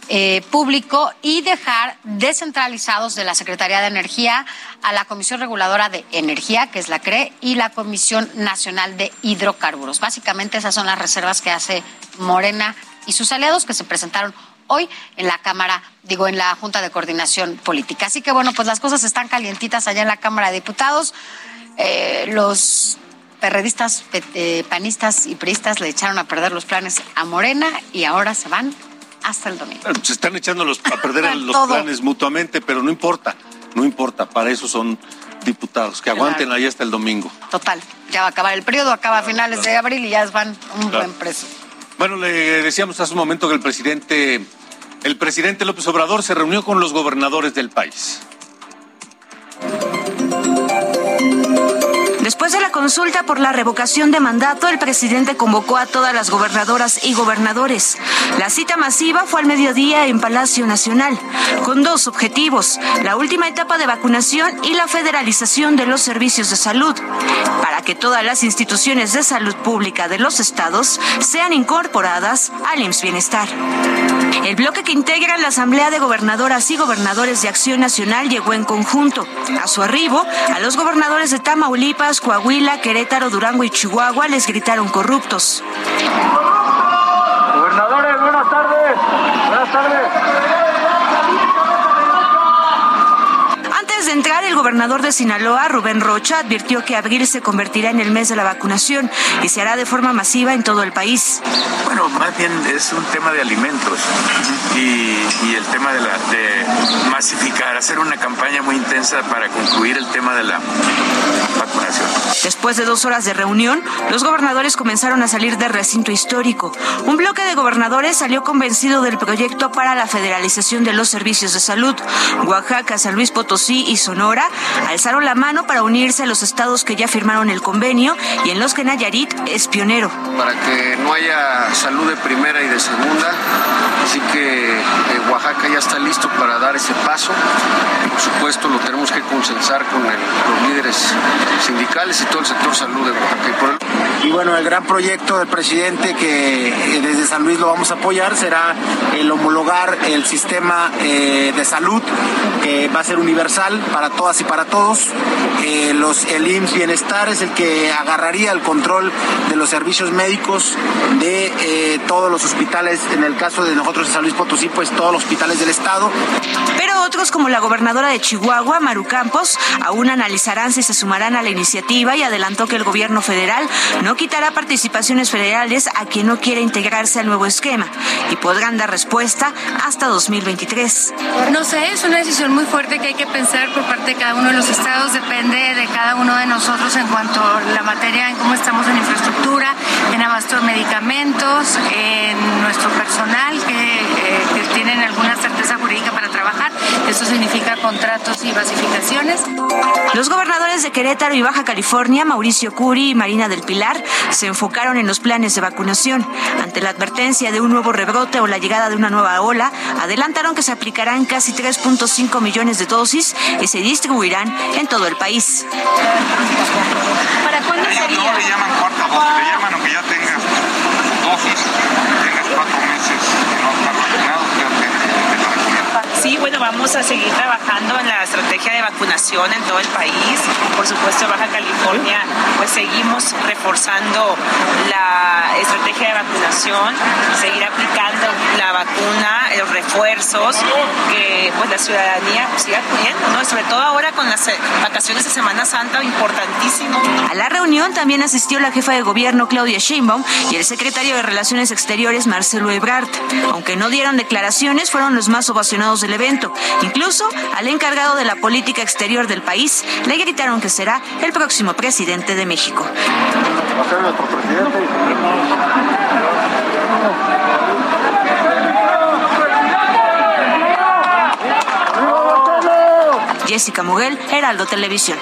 eh, público y dejar descentralizados de la Secretaría de Energía a la Comisión Reguladora de Energía, que es la CRE, y la Comisión Nacional de Hidrocarburos. Básicamente esas son las reservas que hace Morena y sus aliados que se presentaron hoy en la Cámara, digo, en la Junta de Coordinación Política. Así que bueno, pues las cosas están calientitas allá en la Cámara de Diputados. Eh, los perredistas, eh, panistas y priistas le echaron a perder los planes a Morena y ahora se van hasta el domingo. Se están echando los, a perder [laughs] los planes mutuamente, pero no importa, no importa, para eso son diputados, que aguanten ahí hasta el domingo. Total, ya va a acabar el periodo, acaba a finales de abril y ya van un buen preso. Bueno, le decíamos hace un momento que el presidente, el presidente López Obrador se reunió con los gobernadores del país. Después de la consulta por la revocación de mandato, el presidente convocó a todas las gobernadoras y gobernadores. La cita masiva fue al mediodía en Palacio Nacional, con dos objetivos, la última etapa de vacunación y la federalización de los servicios de salud, para que todas las instituciones de salud pública de los estados sean incorporadas al IMSS Bienestar. El bloque que integra la Asamblea de Gobernadoras y Gobernadores de Acción Nacional llegó en conjunto. A su arribo, a los gobernadores de Tamaulipas, Coahuila, Querétaro, Durango y Chihuahua les gritaron corruptos. Gobernadores, buenas tardes. Buenas tardes. De entrar, el gobernador de Sinaloa, Rubén Rocha, advirtió que abril se convertirá en el mes de la vacunación y se hará de forma masiva en todo el país. Bueno, más bien es un tema de alimentos y, el tema de, la, de masificar, hacer una campaña muy intensa para concluir el tema de la vacunación. Después de dos horas de reunión, los gobernadores comenzaron a salir del recinto histórico. Un bloque de gobernadores salió convencido del proyecto para la federalización de los servicios de salud. Oaxaca, San Luis Potosí y Sonora alzaron la mano para unirse a los estados que ya firmaron el convenio y en los que Nayarit es pionero. Para que no haya salud de primera y de segunda, así que eh, Oaxaca ya está listo para dar ese paso. Por supuesto, lo tenemos que consensar con los líderes sindicales y todo el sector salud de Oaxaca. Bueno, el gran proyecto del presidente que eh, desde San Luis lo vamos a apoyar será el homologar el sistema eh, de salud que va a ser universal para todas y para todos. Eh, el IMSS Bienestar es el que agarraría el control de los servicios médicos de todos los hospitales, en el caso de nosotros en San Luis Potosí, pues todos los hospitales del Estado. Pero otros, como la gobernadora de Chihuahua, Maru Campos, aún analizarán si se sumarán a la iniciativa y adelantó que el gobierno federal no quitará participaciones federales a quien no quiera integrarse al nuevo esquema y podrán dar respuesta hasta 2023. No sé, es una decisión muy fuerte que hay que pensar por parte de cada uno de los estados, depende de cada uno de nosotros en cuanto a la materia, en cómo estamos en infraestructura, en abasto de medicamentos, en nuestro personal que, eh, que tienen alguna certeza jurídica para trabajar. Contratos y basificaciones. Los gobernadores de Querétaro y Baja California, Mauricio Curi y Marina del Pilar, se enfocaron en los planes de vacunación. Ante la advertencia de un nuevo rebrote o la llegada de una nueva ola, adelantaron que se aplicarán casi 3.5 millones de dosis y se distribuirán en todo el país. ¿Para cuándo sería? No le llaman cuarta dosis, le llaman aunque ya tengas dosis, tengas cuatro meses que no estás vacunado, ya te, Sí, bueno, vamos a seguir trabajando en la estrategia de vacunación en todo el país. Por supuesto, Baja California, pues seguimos reforzando la estrategia de vacunación, seguir aplicando la vacuna, los refuerzos, que pues la ciudadanía pues, siga acudiendo, ¿no? Sobre todo ahora con las eh, vacaciones de Semana Santa, importantísimo. A la reunión también asistió la jefa de gobierno Claudia Sheinbaum y el secretario de Relaciones Exteriores Marcelo Ebrard. Aunque no dieron declaraciones, fueron los más ovacionados del evento. Incluso al encargado de la política exterior del país le gritaron que será el próximo presidente de México. Jessica Muguel, Heraldo Televisión.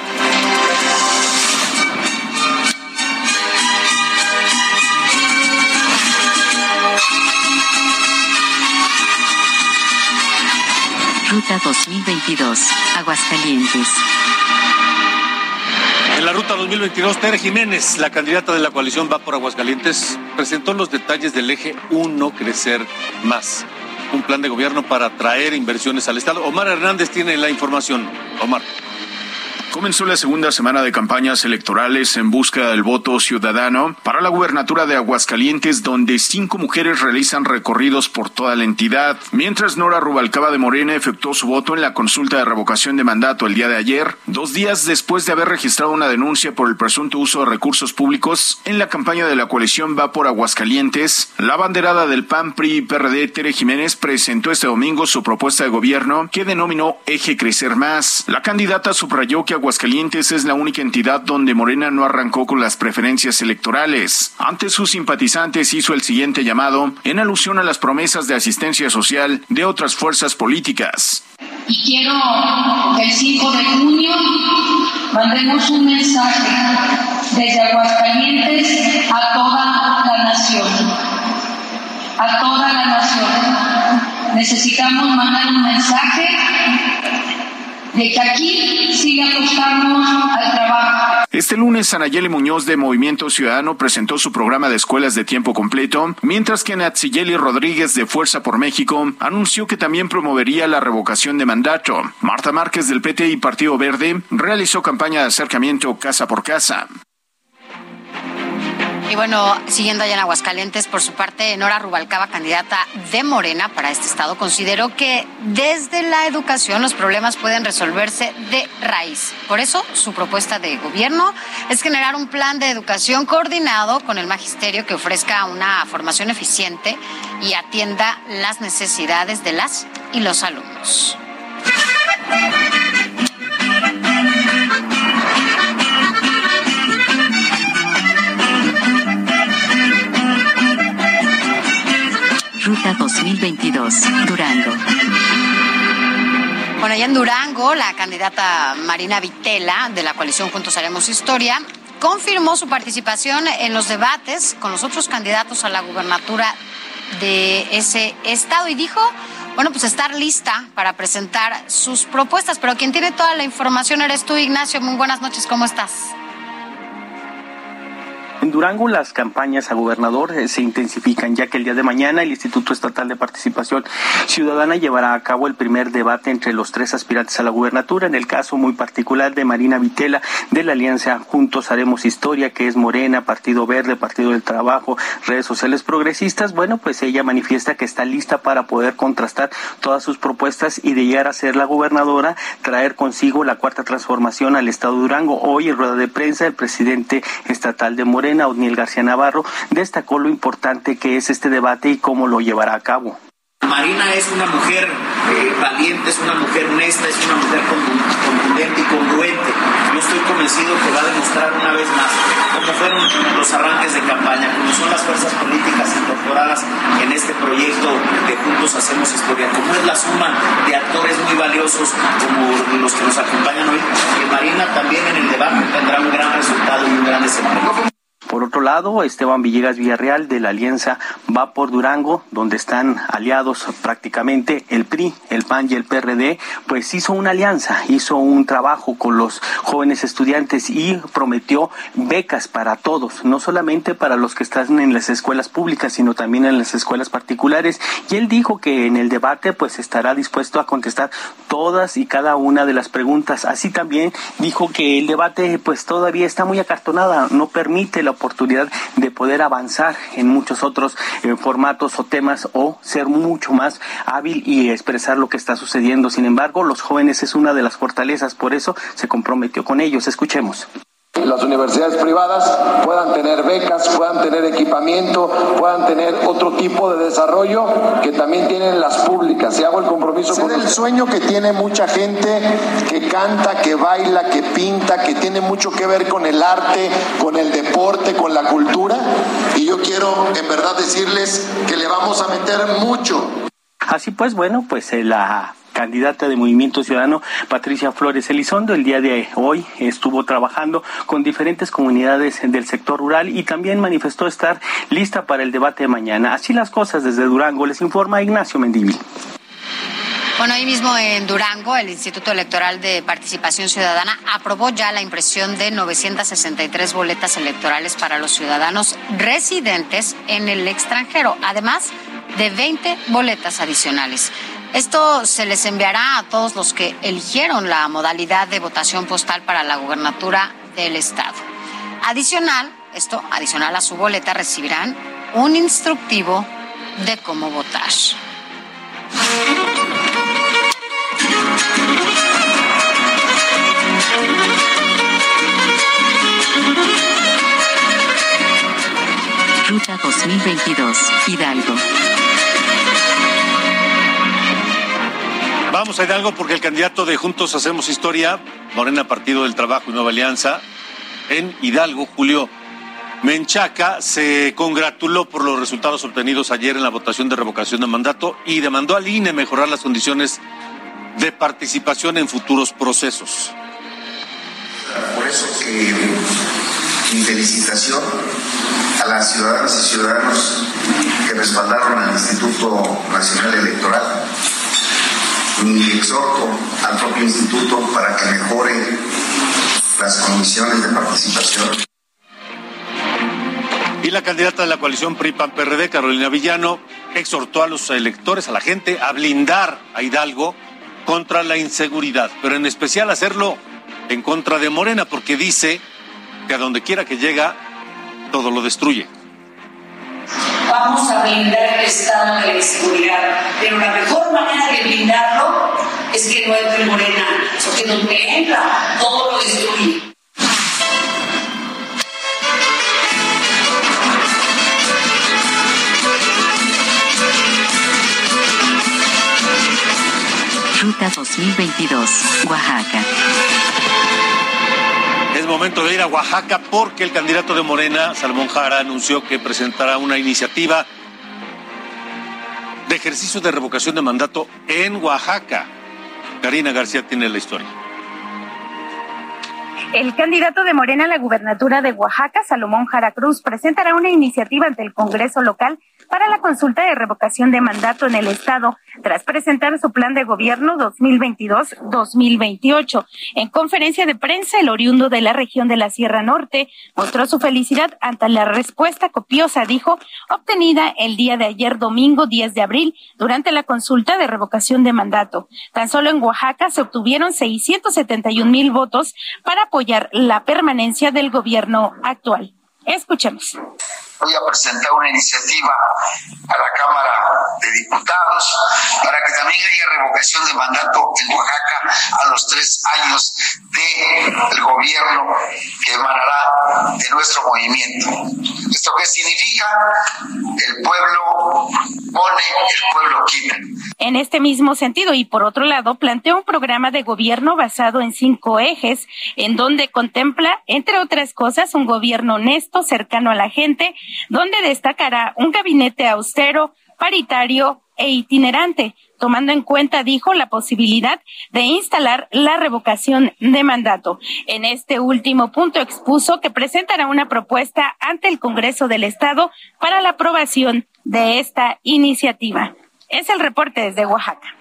Ruta 2022, Aguascalientes. En la ruta 2022, Tere Jiménez, la candidata de la coalición Va por Aguascalientes, presentó los detalles del eje 1 Crecer Más. un plan de gobierno para atraer inversiones al Estado. Omar Hernández tiene la información. Omar. Comenzó la segunda semana de campañas electorales en busca del voto ciudadano para la gubernatura de Aguascalientes, donde cinco mujeres realizan recorridos por toda la entidad. Mientras Nora Rubalcaba de Morena efectuó su voto en la consulta de revocación de mandato el día de ayer, dos días después de haber registrado una denuncia por el presunto uso de recursos públicos en la campaña de la coalición Va por Aguascalientes, la banderada del PAN PRI PRD Tere Jiménez presentó este domingo su propuesta de gobierno que denominó Eje Crecer Más. La candidata subrayó que Aguascalientes es la única entidad donde Morena no arrancó con las preferencias electorales. Ante sus simpatizantes hizo el siguiente llamado en alusión a las promesas de asistencia social de otras fuerzas políticas. Y quiero que el 5 de junio mandemos un mensaje desde Aguascalientes a toda la nación. A toda la nación. Necesitamos mandar un mensaje Este lunes, Anayeli Muñoz de Movimiento Ciudadano presentó su programa de escuelas de tiempo completo, mientras que Natsiyeli Rodríguez de Fuerza por México anunció que también promovería la revocación de mandato. Marta Márquez del PT y Partido Verde realizó campaña de acercamiento casa por casa. Y bueno, siguiendo allá en Aguascalientes, por su parte, Nora Rubalcaba, candidata de Morena para este estado, consideró que desde la educación los problemas pueden resolverse de raíz. Por eso, su propuesta de gobierno es generar un plan de educación coordinado con el magisterio que ofrezca una formación eficiente y atienda las necesidades de las y los alumnos. Ruta 2022, Durango. Bueno, allá en Durango, la candidata Marina Vitela de la coalición Juntos Haremos Historia confirmó su participación en los debates con los otros candidatos a la gubernatura de ese estado y dijo, bueno, pues estar lista para presentar sus propuestas. Pero quien tiene toda la información eres tú, Ignacio. Muy buenas noches, ¿cómo estás? En Durango las campañas a gobernador eh, se intensifican ya que el día de mañana el Instituto Estatal de Participación Ciudadana llevará a cabo el primer debate entre los tres aspirantes a la gubernatura. En el caso muy particular de Marina Vitela de la Alianza Juntos Haremos Historia, que es Morena, Partido Verde, Partido del Trabajo, redes sociales progresistas. Bueno, pues ella manifiesta que está lista para poder contrastar todas sus propuestas y de llegar a ser la gobernadora, traer consigo la cuarta transformación al Estado de Durango. Hoy en rueda de prensa el presidente estatal de Morena Morena, Odniel García Navarro, destacó lo importante que es este debate y cómo lo llevará a cabo. Marina es una mujer eh, valiente, es una mujer honesta, es una mujer contundente y congruente. Yo estoy convencido que va a demostrar una vez más cómo fueron los arranques de campaña, cómo son las fuerzas políticas incorporadas en este proyecto de Juntos Hacemos Historia, cómo es la suma de actores muy valiosos como los que nos acompañan hoy. Que Marina también en el debate tendrá un gran resultado y un gran desempeño. Por otro lado, Esteban Villegas Villarreal de la Alianza Va por Durango, donde están aliados prácticamente el PRI, el PAN y el PRD, pues hizo una alianza, hizo un trabajo con los jóvenes estudiantes y prometió becas para todos, no solamente para los que están en las escuelas públicas, sino también en las escuelas particulares. Y él dijo que en el debate pues estará dispuesto a contestar todas y cada una de las preguntas. Así también dijo que el debate pues todavía está muy acartonada, no permite la oportunidad de poder avanzar en muchos otros eh, formatos o temas o ser mucho más hábil y expresar lo que está sucediendo. Sin embargo, los jóvenes es una de las fortalezas, por eso se comprometió con ellos. Escuchemos las universidades privadas puedan tener becas, puedan tener equipamiento, puedan tener otro tipo de desarrollo que también tienen las públicas. Y hago el compromiso con el sueño que tiene mucha gente que canta, que baila, que pinta, que tiene mucho que ver con el arte, con el deporte, con la cultura. Y yo quiero en verdad decirles que le vamos a meter mucho. Así pues, bueno, pues eh, la candidata de Movimiento Ciudadano, Patricia Flores Elizondo, el día de hoy estuvo trabajando con diferentes comunidades del sector rural y también manifestó estar lista para el debate de mañana. Así las cosas desde Durango, les informa Ignacio Mendivil. Bueno, ahí mismo en Durango, el Instituto Electoral de Participación Ciudadana aprobó ya la impresión de 963 boletas electorales para los ciudadanos residentes en el extranjero. Además, de 20 boletas adicionales. Esto se les enviará a todos los que eligieron la modalidad de votación postal para la gubernatura del estado. Adicional, esto adicional a su boleta, recibirán un instructivo de cómo votar. Ruta 2022, Hidalgo. Vamos a Hidalgo porque el candidato de Juntos Hacemos Historia, Morena Partido del Trabajo y Nueva Alianza, en Hidalgo, Julio Menchaca, se congratuló por los resultados obtenidos ayer en la votación de revocación de mandato y demandó al INE mejorar las condiciones de participación en futuros procesos. Por eso que mi felicitación a las ciudadanas y ciudadanos que respaldaron al Instituto Nacional Electoral. Mi exhorto al propio instituto para que mejore las condiciones de participación. Y la candidata de la coalición PRI-PAN-PRD, Carolina Villano, exhortó a los electores, a la gente, a blindar a Hidalgo contra la inseguridad, pero en especial hacerlo en contra de Morena, porque dice que a donde quiera que llega, todo lo destruye. Vamos a blindar el estado de la inseguridad, pero la mejor manera de blindarlo es que no entre Morena, porque donde entra, todo lo destruye. Ruta 2022, Oaxaca. Momento de ir a Oaxaca porque el candidato de Morena, Salmón Jara, anunció que presentará una iniciativa de ejercicio de revocación de mandato en Oaxaca. Karina García tiene la historia. El candidato de Morena a la gubernatura de Oaxaca, Salomón Jara Cruz, presentará una iniciativa ante el Congreso local para la consulta de revocación de mandato en el Estado, tras presentar su plan de gobierno 2022-2028. En conferencia de prensa, el oriundo de la región de la Sierra Norte mostró su felicidad ante la respuesta copiosa, dijo, obtenida el día de ayer, domingo 10 de abril, durante la consulta de revocación de mandato. Tan solo en Oaxaca se obtuvieron 671 mil votos para apoyar la permanencia del gobierno actual. Escuchemos voy a presentar una iniciativa a la Cámara de Diputados para que también haya revocación de mandato en Oaxaca a los tres años del gobierno que emanará de nuestro movimiento. ¿Esto qué significa? El pueblo pone, el pueblo quita. En este mismo sentido, y por otro lado, plantea un programa de gobierno basado en cinco ejes, en donde contempla, entre otras cosas, un gobierno honesto, cercano a la gente, donde destacará un gabinete austero, paritario e itinerante, tomando en cuenta, dijo, la posibilidad de instalar la revocación de mandato. En este último punto expuso que presentará una propuesta ante el Congreso del Estado para la aprobación de esta iniciativa. Es el reporte desde Oaxaca.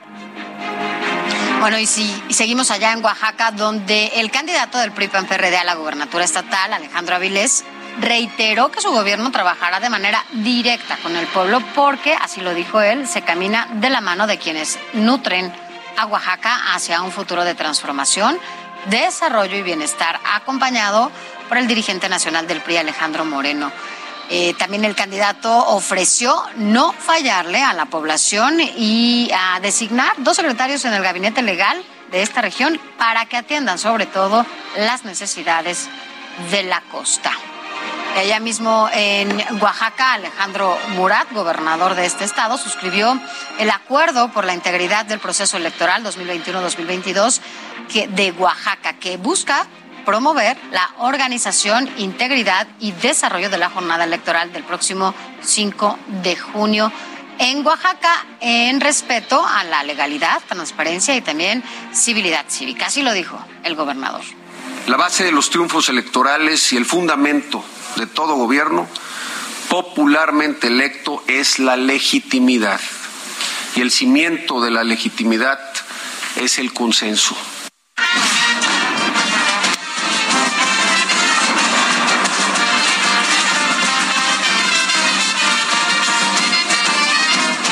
Bueno, y si seguimos allá en Oaxaca, donde el candidato del PRI-PAN-PRD a la gubernatura estatal, Alejandro Avilés, reiteró que su gobierno trabajará de manera directa con el pueblo porque, así lo dijo él, se camina de la mano de quienes nutren a Oaxaca hacia un futuro de transformación, desarrollo y bienestar, acompañado por el dirigente nacional del PRI, Alejandro Moreno. Eh, también el candidato ofreció no fallarle a la población y a designar dos secretarios en el gabinete legal de esta región para que atiendan sobre todo las necesidades de la costa. Allá mismo en Oaxaca, Alejandro Murat, gobernador de este estado, suscribió el acuerdo por la integridad del proceso electoral 2021-2022 de Oaxaca, que busca promover la organización, integridad y desarrollo de la jornada electoral del próximo 5 de junio en Oaxaca en respeto a la legalidad, transparencia y también civilidad cívica. Así lo dijo el gobernador. La base de los triunfos electorales y el fundamento de todo gobierno popularmente electo es la legitimidad. Y el cimiento de la legitimidad es el consenso.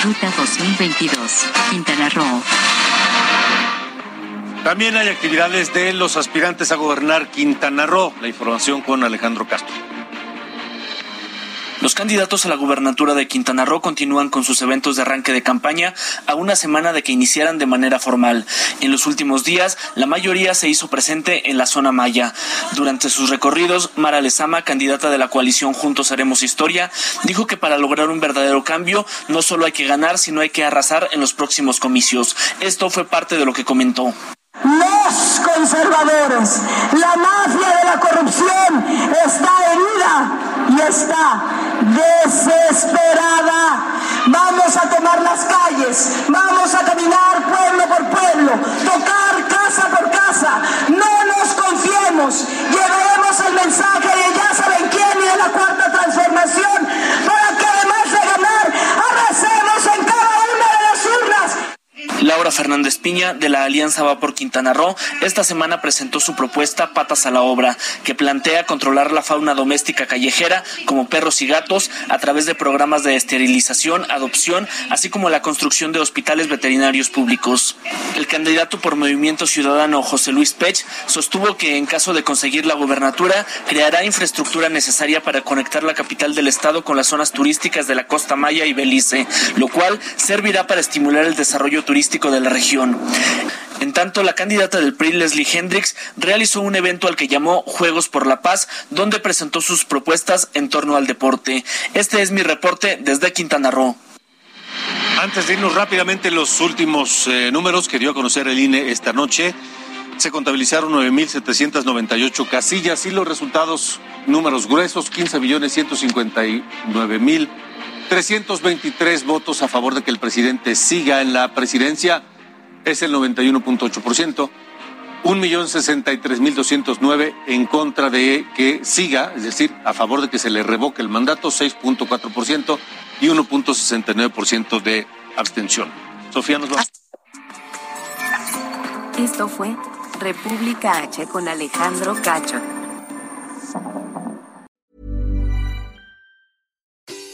Ruta 2022, Quintana Roo. También hay actividades de los aspirantes a gobernar Quintana Roo. La información con Alejandro Castro. Los candidatos a la gubernatura de Quintana Roo continúan con sus eventos de arranque de campaña a una semana de que iniciaran de manera formal. En los últimos días, la mayoría se hizo presente en la zona maya. Durante sus recorridos, Mara Lezama, candidata de la coalición Juntos Haremos Historia, dijo que para lograr un verdadero cambio no solo hay que ganar, sino hay que arrasar en los próximos comicios. Esto fue parte de lo que comentó. Conservadores, la mafia de la corrupción está herida y está desesperada. Vamos a tomar las calles, vamos a caminar pueblo por pueblo, tocar casa por casa. No nos confiemos, llevaremos el mensaje de ya saben quién y de la cuarta transformación Laura Fernández Piña, de la Alianza Va por Quintana Roo, esta semana presentó su propuesta Patas a la Obra, que plantea controlar la fauna doméstica callejera, como perros y gatos, a través de programas de esterilización, adopción, así como la construcción de hospitales veterinarios públicos. El candidato por Movimiento Ciudadano, José Luis Pech, sostuvo que en caso de conseguir la gobernatura, creará infraestructura necesaria para conectar la capital del estado con las zonas turísticas de la Costa Maya y Belice, lo cual servirá para estimular el desarrollo turístico de la región. En tanto, la candidata del PRI, Leslie Hendricks, realizó un evento al que llamó Juegos por la Paz, donde presentó sus propuestas en torno al deporte. Este es mi reporte desde Quintana Roo. Antes de irnos rápidamente los últimos eh, números que dio a conocer el INE esta noche, se contabilizaron 9.798 casillas y los resultados, números gruesos, 15 millones 159 mil 323 votos a favor de que el presidente siga en la presidencia, es el 91.8%. 1.063.209 en contra de que siga, es decir, a favor de que se le revoque el mandato, 6.4% y 1.69% de abstención. Sofía nos va. Esto fue República H con Alejandro Cacho.